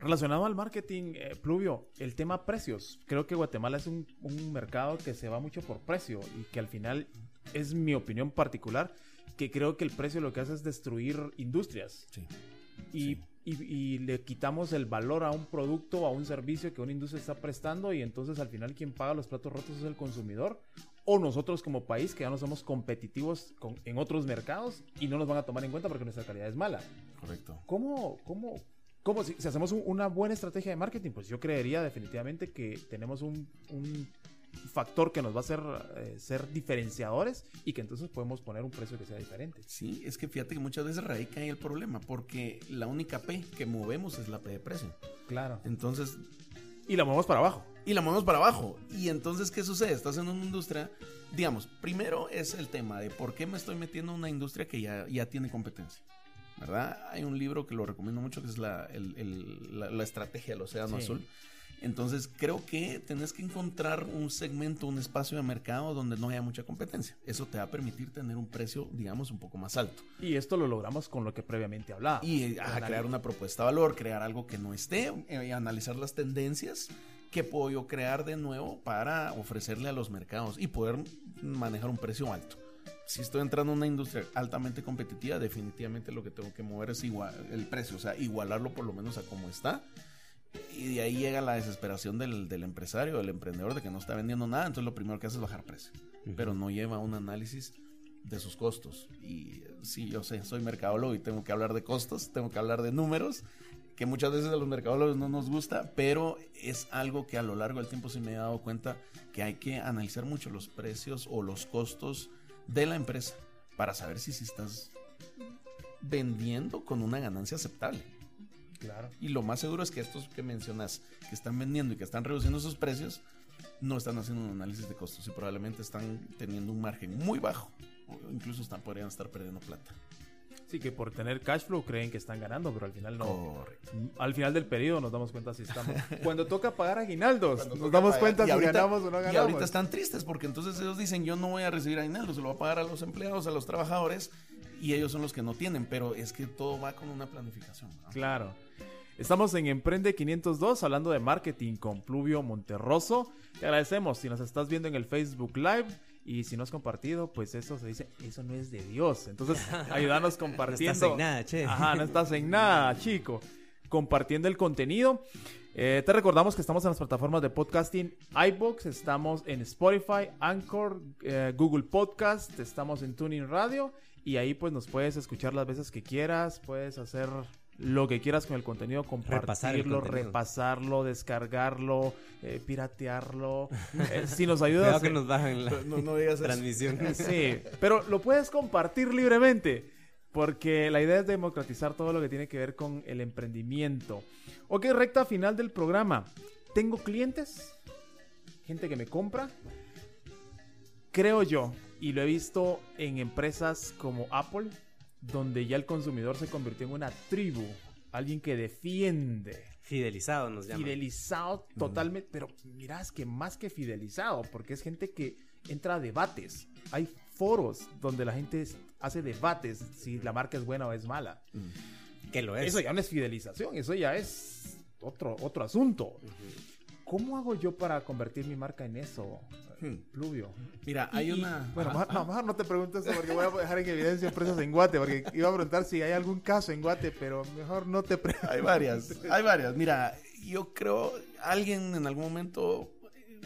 Relacionado al marketing, eh, Pluvio, el tema precios. Creo que Guatemala es un, un mercado que se va mucho por precio y que al final es mi opinión particular, que creo que el precio lo que hace es destruir industrias Sí. y, Sí. y- y le quitamos el valor a un producto o a un servicio que una industria está prestando y entonces al final quien paga los platos rotos es el consumidor o nosotros como país que ya no somos competitivos con- en otros mercados y no nos van a tomar en cuenta porque nuestra calidad es mala. Correcto. ¿Cómo, cómo, cómo si, si hacemos un- una buena estrategia de marketing? Pues yo creería definitivamente que tenemos un, un factor que nos va a hacer eh, ser diferenciadores y que entonces podemos poner un precio que sea diferente. Sí, es que fíjate que muchas veces radica ahí el problema, porque la única P que movemos es la P de precio. Claro. Entonces, Y la movemos para abajo. y la movemos para abajo. Y entonces, ¿qué sucede? Estás en una industria, digamos, primero es el tema de por qué me estoy metiendo en una industria que ya, ya tiene competencia. ¿Verdad? Hay un libro que lo recomiendo mucho que es la, el- el- la, la estrategia del océano Sí. azul. Entonces creo que tenés que encontrar un segmento, un espacio de mercado donde no haya mucha competencia. Eso te va a permitir tener un precio, digamos, un poco más alto. Y esto lo logramos con lo que previamente hablaba. Y ajá, crear una propuesta de valor, crear algo que no esté, eh, analizar las tendencias que puedo yo crear de nuevo para ofrecerle a los mercados y poder manejar un precio alto. Si estoy entrando en una industria altamente competitiva, definitivamente lo que tengo que mover es igual el precio, o sea, igualarlo por lo menos a como está. Y de ahí llega la desesperación del, del empresario, del emprendedor, de que no está vendiendo nada. Entonces lo primero que hace es bajar precio. Pero no lleva un análisis de sus costos. Y sí, yo sé, soy mercadólogo y tengo que hablar de costos, tengo que hablar de números, que muchas veces a los mercadólogos no nos gusta, pero es algo que a lo largo del tiempo sí me he dado cuenta que hay que analizar mucho los precios o los costos de la empresa para saber si, si estás vendiendo con una ganancia aceptable. Claro. Y lo más seguro es que estos que mencionas, que están vendiendo y que están reduciendo sus precios, no están haciendo un análisis de costos y probablemente están teniendo un margen muy bajo. O incluso están, podrían estar perdiendo plata. Sí, que por tener cash flow creen que están ganando, pero al final no. Correcto. Al final del periodo nos damos cuenta si estamos. Cuando toca pagar aguinaldos, Cuando nos damos pagar. cuenta Y si ahorita- ganamos o no Y ganamos. ahorita están tristes porque entonces ellos dicen yo no voy a recibir aguinaldo, se lo voy a pagar a los empleados, a los trabajadores y ellos son los que no tienen, pero es que todo va con una planificación. ¿no? Claro. Estamos en Emprende 502 hablando de marketing con Pluvio Monterroso. Te agradecemos si nos estás viendo en el Facebook Live y si no has compartido, pues eso se dice, eso no es de Dios. Entonces, ayúdanos No compartiendo. estás en nada, che. Ajá, no estás en nada, chico. Compartiendo el contenido. Eh, te recordamos que estamos en las plataformas de podcasting iBox, estamos en Spotify, Anchor, eh, Google Podcast, estamos en Tuning Radio y ahí pues nos puedes escuchar las veces que quieras, puedes hacer lo que quieras con el contenido, Repasar el compartirlo, repasarlo, descargarlo, eh, piratearlo. Eh, si nos ayudas... Que eh, nos bajan la No, no digas eso. transmisión. Sí, pero lo puedes compartir libremente. Porque la idea es democratizar todo lo que tiene que ver con el emprendimiento. Ok, recta final del programa. Tengo clientes, gente que me compra. Creo yo, y lo he visto en empresas como Apple, donde ya el consumidor se convirtió en una tribu, alguien que defiende, Fidelizado nos llaman. fidelizado totalmente, pero mirá, es que más que fidelizado, porque es gente que entra a debates. Hay foros donde la gente hace debates si la marca es buena o es mala. Que lo es. Eso ya no es fidelización, eso ya es otro, otro asunto. ¿Cómo hago yo para convertir mi marca en eso, Hmm. Pluvio? Mira, hay Y- una... Bueno, mejor, no, mejor no te preguntes eso porque voy a dejar en evidencia empresas en Guate, porque iba a preguntar si hay algún caso en Guate, pero mejor no te preguntes. Hay varias, hay varias. Mira, yo creo, alguien en algún momento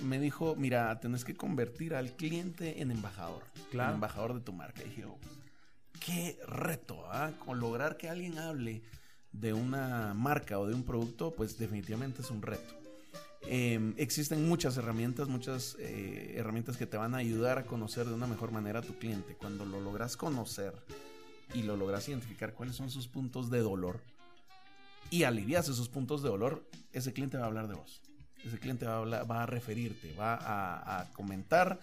me dijo, mira, tenés que convertir al cliente en embajador. Claro. En embajador de tu marca. Y dije, oh, qué reto, ¿ah? Con lograr que alguien hable de una marca o de un producto, pues definitivamente es un reto. Eh, existen muchas herramientas, muchas eh, herramientas que te van a ayudar a conocer de una mejor manera a tu cliente. Cuando lo logras conocer y lo logras identificar cuáles son sus puntos de dolor y alivias esos puntos de dolor, ese cliente va a hablar de vos. Ese cliente va a, referirte, va a, comentar,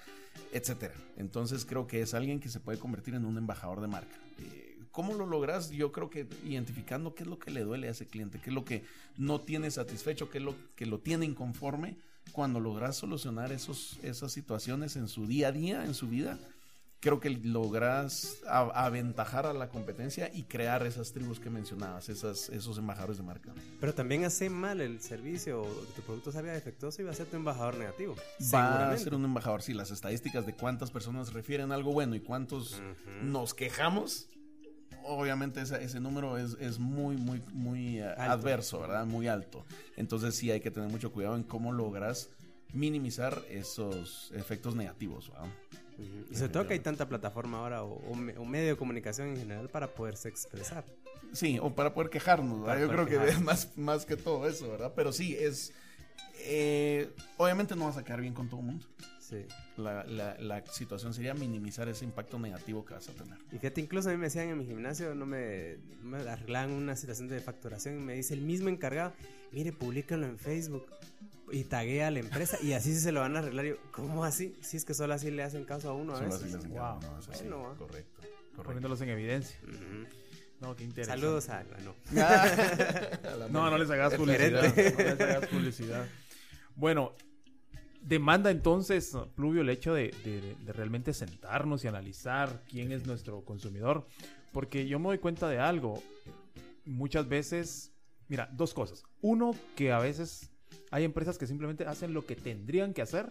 etcétera. Entonces creo que es alguien que se puede convertir en un embajador de marca. Eh, ¿Cómo lo logras? Yo creo que identificando qué es lo que le duele a ese cliente, qué es lo que no tiene satisfecho, qué es lo que lo tiene inconforme. Cuando logras solucionar esos, esas situaciones en su día a día, en su vida, creo que logras aventajar a la competencia y crear esas tribus que mencionabas, esas, esos embajadores de marca. Pero también hace mal el servicio o tu producto salga defectuoso y va a ser tu embajador negativo. Va a ser un embajador. Sí, las estadísticas de cuántas personas refieren algo bueno y cuántos Ujú. nos quejamos, obviamente ese, ese número es, es muy, muy, muy eh, adverso, ¿verdad? Muy alto. Entonces sí hay que tener mucho cuidado en cómo logras minimizar esos efectos negativos, ¿verdad? Y sobre todo que hay tanta plataforma ahora o, o me- o medio de comunicación en general para poderse expresar. Sí, o para poder quejarnos, ¿verdad? Para Yo creo que más, más que todo eso, ¿verdad? Pero sí, es... eh, obviamente no vas a quedar bien con todo el mundo. Sí. La, la- la situación sería minimizar ese impacto negativo que vas a tener. Y fíjate, incluso a mí me decían en mi gimnasio, no me, no me arreglaban una situación de facturación y me dice el mismo encargado, mire, públicalo en Facebook y taguea a la empresa y así sí se lo van a arreglar. Y yo, ¿cómo así? Si es que solo así le hacen caso a uno a Solo veces. así les Wow. encargo, ¿no? Es así, Bueno, ah. correcto, correcto. Poniéndolos en evidencia. No, qué interesante. Saludos a... No. No, no les hagas publicidad. No les hagas publicidad. Bueno, demanda entonces, Pluvio, el hecho de, de- de realmente sentarnos y analizar quién es nuestro consumidor. Porque yo me doy cuenta de algo. Muchas veces, mira, dos cosas. Uno, que a veces hay empresas que simplemente hacen lo que tendrían que hacer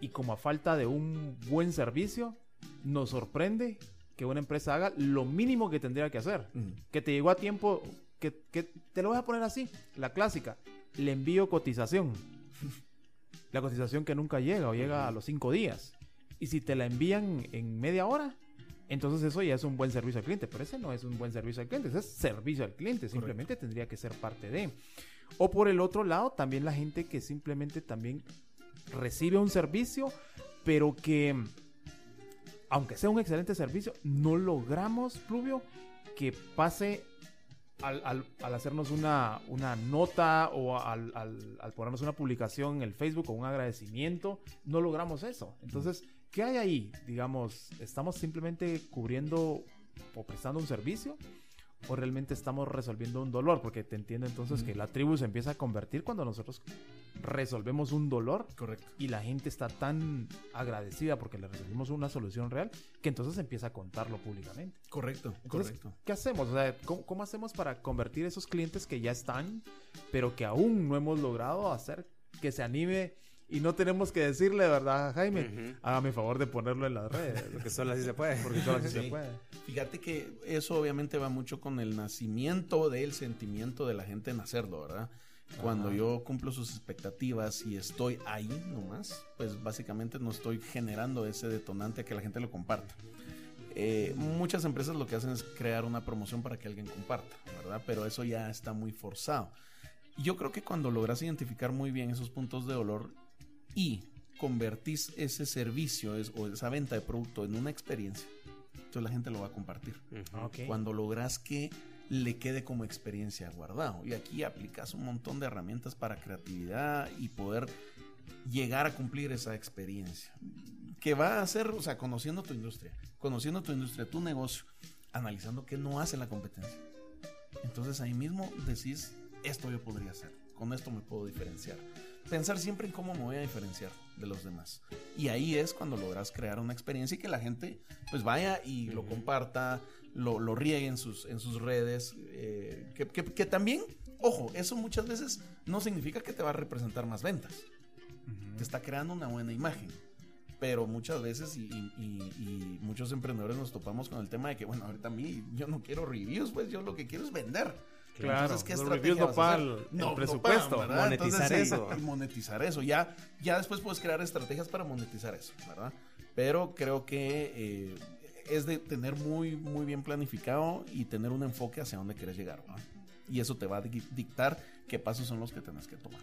y como a falta de un buen servicio, nos sorprende que una empresa haga lo mínimo que tendría que hacer. Que te llegó a tiempo, que, que te lo voy a poner así, la clásica, le envío cotización. La cotización que nunca llega o llega a los cinco días. Y si te la envían en media hora, Entonces eso ya es un buen servicio al cliente, pero ese no es un buen servicio al cliente, ese es servicio al cliente, simplemente tendría que ser parte de. O por el otro lado, también la gente que simplemente también recibe un servicio, pero que, aunque sea un excelente servicio, no logramos, Pluvio, que pase al, al- al hacernos una, una nota o al, al- al ponernos una publicación en el Facebook o un agradecimiento, no logramos eso. Entonces, ¿qué hay ahí? Digamos, ¿estamos simplemente cubriendo o prestando un servicio? ¿O realmente estamos resolviendo un dolor? Porque te entiendo entonces que la tribu se empieza a convertir cuando nosotros resolvemos un dolor Correcto. y la gente está tan agradecida porque le resolvimos una solución real que entonces empieza a contarlo públicamente. Correcto, Entonces, correcto. ¿qué hacemos? O sea, ¿cómo, cómo hacemos para convertir esos clientes que ya están, pero que aún no hemos logrado hacer que se anime y no tenemos que decirle, ¿verdad, Jaime? Ujú. Hágame favor de ponerlo en las redes, Porque solo así se puede. porque solo así se Sí. puede. Fíjate que eso obviamente va mucho con el nacimiento del sentimiento de la gente en hacerlo, ¿verdad? Cuando Ajá. yo cumplo sus expectativas y estoy ahí nomás, pues básicamente no estoy generando ese detonante a que la gente lo comparta. Eh, muchas empresas lo que hacen es crear una promoción para que alguien comparta, ¿verdad? Pero eso ya está muy forzado. Yo creo que cuando logras identificar muy bien esos puntos de dolor y convertís ese servicio es- o esa venta de producto en una experiencia, entonces la gente lo va a compartir. Ujú. Ok. Cuando logras que le quede como experiencia guardado. Y aquí aplicas un montón de herramientas para creatividad y poder llegar a cumplir esa experiencia. Que va a ser, o sea, conociendo tu industria, conociendo tu industria, tu negocio, analizando qué no hace la competencia. Entonces ahí mismo decís, esto yo podría hacer, con esto me puedo diferenciar. Pensar siempre en cómo me voy a diferenciar de los demás. Y ahí es cuando logras crear una experiencia y que la gente pues vaya y lo comparta, lo, lo riegue en sus, en sus redes. eh, que, que- que también, ojo, eso muchas veces no significa que te va a representar más ventas. Te está creando una buena imagen. Pero muchas veces y, y- y- muchos emprendedores nos topamos con el tema de que, bueno, ahorita a mí yo no quiero reviews, pues yo lo que quiero es vender. Claro, Entonces, ¿qué estrategia no vas a hacer? pagan el- el No, no presupuesto. ¿verdad? Monetizar Entonces, sí, eso. y monetizar eso. Ya, ya después puedes crear estrategias para monetizar eso, ¿verdad? Pero creo que eh, es de tener muy, muy bien planificado y tener un enfoque hacia dónde quieres llegar. Y eso te va a di- dictar qué pasos son los que tienes que tomar.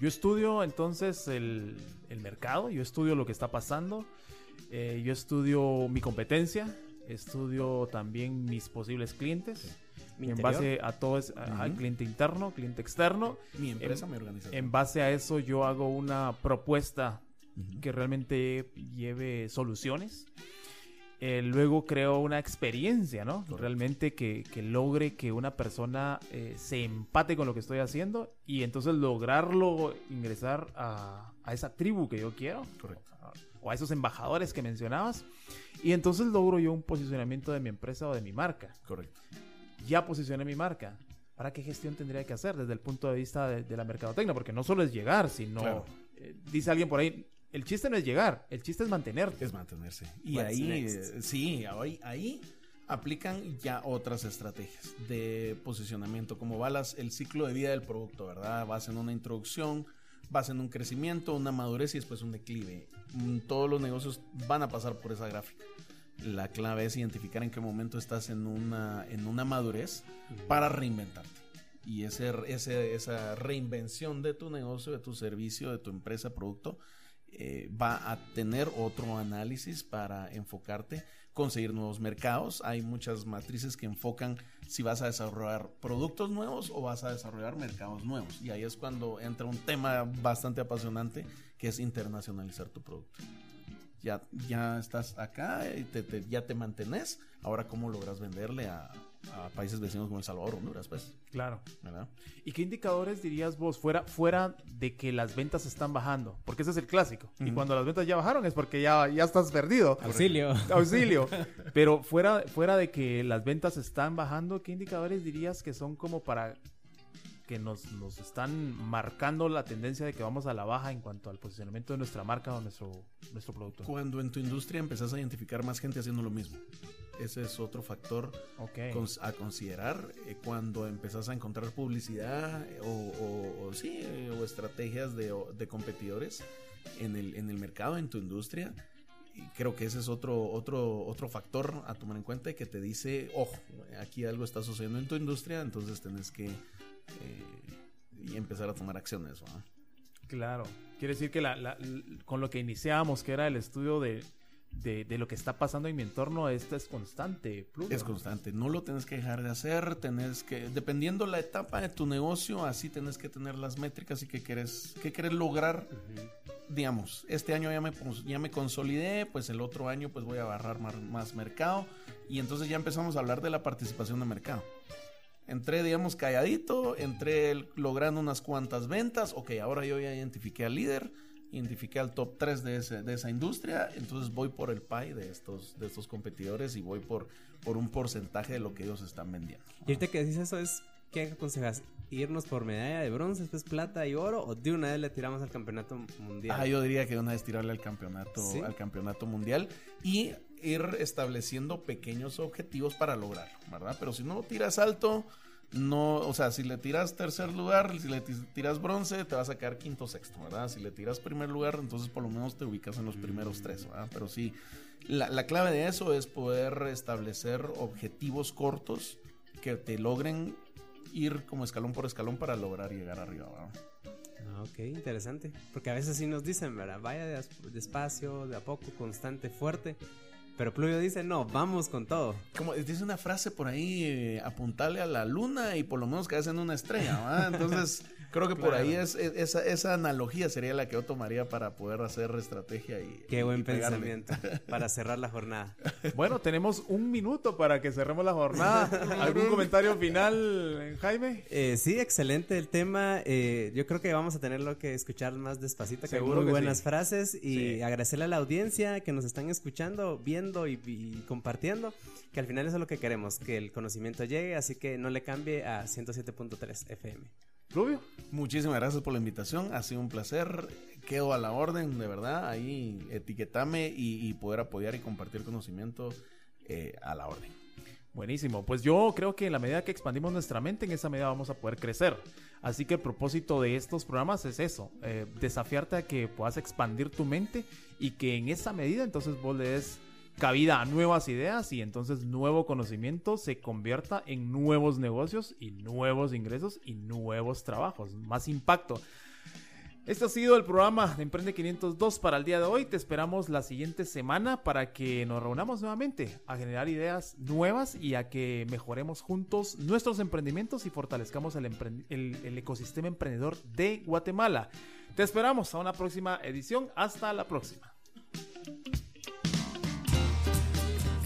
Yo estudio entonces el, el mercado, yo estudio lo que está pasando, eh, yo estudio mi competencia, estudio también mis posibles clientes. Mi en base a todo es Ujú. cliente interno, cliente externo. Mi empresa, En- mi organización. En base a eso yo hago una propuesta que realmente lleve soluciones. Eh, luego creo una experiencia, ¿no? Realmente que, que logre que una persona eh, se empate con lo que estoy haciendo y entonces lograrlo ingresar a, a esa tribu que yo quiero Correcto. o a esos embajadores que mencionabas y entonces logro yo un posicionamiento de mi empresa o de mi marca. Correcto. Ya posicioné mi marca. ¿Para qué gestión tendría que hacer desde el punto de vista de, de la mercadotecnia? Porque no solo es llegar, sino... Claro. eh, dice alguien por ahí, el chiste no es llegar, el chiste es mantenerte. Es mantenerse. Y What's ahí, next? eh, sí, ahí, ahí aplican ya otras estrategias de posicionamiento, como va las- el ciclo de vida del producto, ¿verdad? Vas en una introducción, vas en un crecimiento, una madurez y después un declive. Mm, Todos los negocios van a pasar por esa gráfica. La clave es identificar en qué momento estás en una, en una madurez para reinventarte. Y ese, ese- esa reinvención de tu negocio, de tu servicio, de tu empresa, producto, eh, va a tener otro análisis para enfocarte, conseguir nuevos mercados. Hay muchas matrices que enfocan si vas a desarrollar productos nuevos o vas a desarrollar mercados nuevos. Y ahí es cuando entra un tema bastante apasionante que es internacionalizar tu producto. Ya, ya estás acá, y te- te- ya te mantenés. Ahora, ¿cómo logras venderle a, a países vecinos como El Salvador, Honduras, pues? Claro. ¿Verdad? ¿Y qué indicadores dirías vos fuera, fuera de que las ventas están bajando? Porque ese es el clásico. Y cuando las ventas ya bajaron es porque ya, ya estás perdido. Auxilio. Auxilio. Pero fuera, fuera de que las ventas están bajando, ¿qué indicadores dirías que son como para que nos, nos están marcando la tendencia de que vamos a la baja en cuanto al posicionamiento de nuestra marca o nuestro, nuestro producto? Cuando en tu industria empezás a identificar más gente haciendo lo mismo. Ese es otro factor a considerar eh, cuando empezás a encontrar publicidad eh, o, o- o sí, eh, o estrategias de, de competidores en el, en el mercado, en tu industria. creo que ese es otro, otro, otro factor a tomar en cuenta que te dice, ojo, aquí algo está sucediendo en tu industria, entonces tenés que y empezar a tomar acciones. Claro. Quiere decir que con lo que iniciamos, que era el estudio de, de, lo que está pasando en mi entorno, esto es constante. Es constante. No lo tienes que dejar de hacer. Tenés que, dependiendo la etapa de tu negocio, así tienes que tener las métricas y qué quieres, qué quieres lograr. Digamos, este año ya me, ya me consolidé, pues el otro año pues voy a agarrar más, más mercado. Y entonces ya empezamos a hablar de la participación de mercado. Entré, digamos, calladito, entré logrando unas cuantas ventas. Ok, ahora yo ya identifiqué al líder, identifiqué al top 3 de, de esa industria. Entonces voy por el pie de estos, de estos competidores y voy por, por un porcentaje de lo que ellos están vendiendo. Y ahorita que decís eso es, ¿qué aconsejas? ¿Irnos por medalla de bronce, después plata y oro? ¿O de una vez le tiramos al campeonato mundial? Ah, yo diría que de una vez tirarle al campeonato, al campeonato mundial. Y ir estableciendo pequeños objetivos para lograrlo, ¿verdad? Pero si no tiras alto, no, o sea, si le tiras tercer lugar, si le tiras bronce, te vas a quedar quinto sexto, ¿verdad? Si le tiras primer lugar, entonces por lo menos te ubicas en los primeros tres, ¿verdad? Pero sí, la, la clave de eso es poder establecer objetivos cortos que te logren ir como escalón por escalón para lograr llegar arriba, ¿verdad? Ah, ok, interesante. Porque a veces sí nos dicen. Vaya despacio, de a poco, constante, fuerte. Pero Pluvio dice, no, vamos con todo. Como dice una frase por ahí, eh, apuntarle a la luna y por lo menos que en una estrella, ¿verdad? Entonces, Creo que por ahí es, esa, esa, analogía sería la que yo tomaría para poder hacer estrategia y. Qué buen pensamiento para cerrar la jornada. Bueno, tenemos un minuto para que cerremos la jornada. ¿Algún comentario final, Jaime? Eh, sí, excelente el tema. Eh, yo creo que vamos a tenerlo que escuchar más despacito, que muy buenas frases y agradecerle a la audiencia que nos están escuchando, viendo y, y compartiendo que al final eso es lo que queremos, que el conocimiento llegue, así que no le cambie a 107.3 FM. Rubio. Muchísimas gracias por la invitación, ha sido un placer, quedo a la orden, de verdad, ahí etiquetame y, poder apoyar y compartir conocimiento eh, a la orden. Buenísimo, pues yo creo que en la medida que expandimos nuestra mente, en esa medida vamos a poder crecer. Así que el propósito de estos programas es eso, eh, desafiarte a que puedas expandir tu mente y que en esa medida entonces vos le des cabida a nuevas ideas y entonces nuevo conocimiento se convierta en nuevos negocios y nuevos ingresos y nuevos trabajos, más impacto. Este ha sido el programa de Emprende 502 para el día de hoy. Te esperamos la siguiente semana para que nos reunamos nuevamente a generar ideas nuevas y a que mejoremos juntos nuestros emprendimientos y fortalezcamos el, el ecosistema emprendedor de Guatemala. Te esperamos a una próxima edición. Hasta la próxima.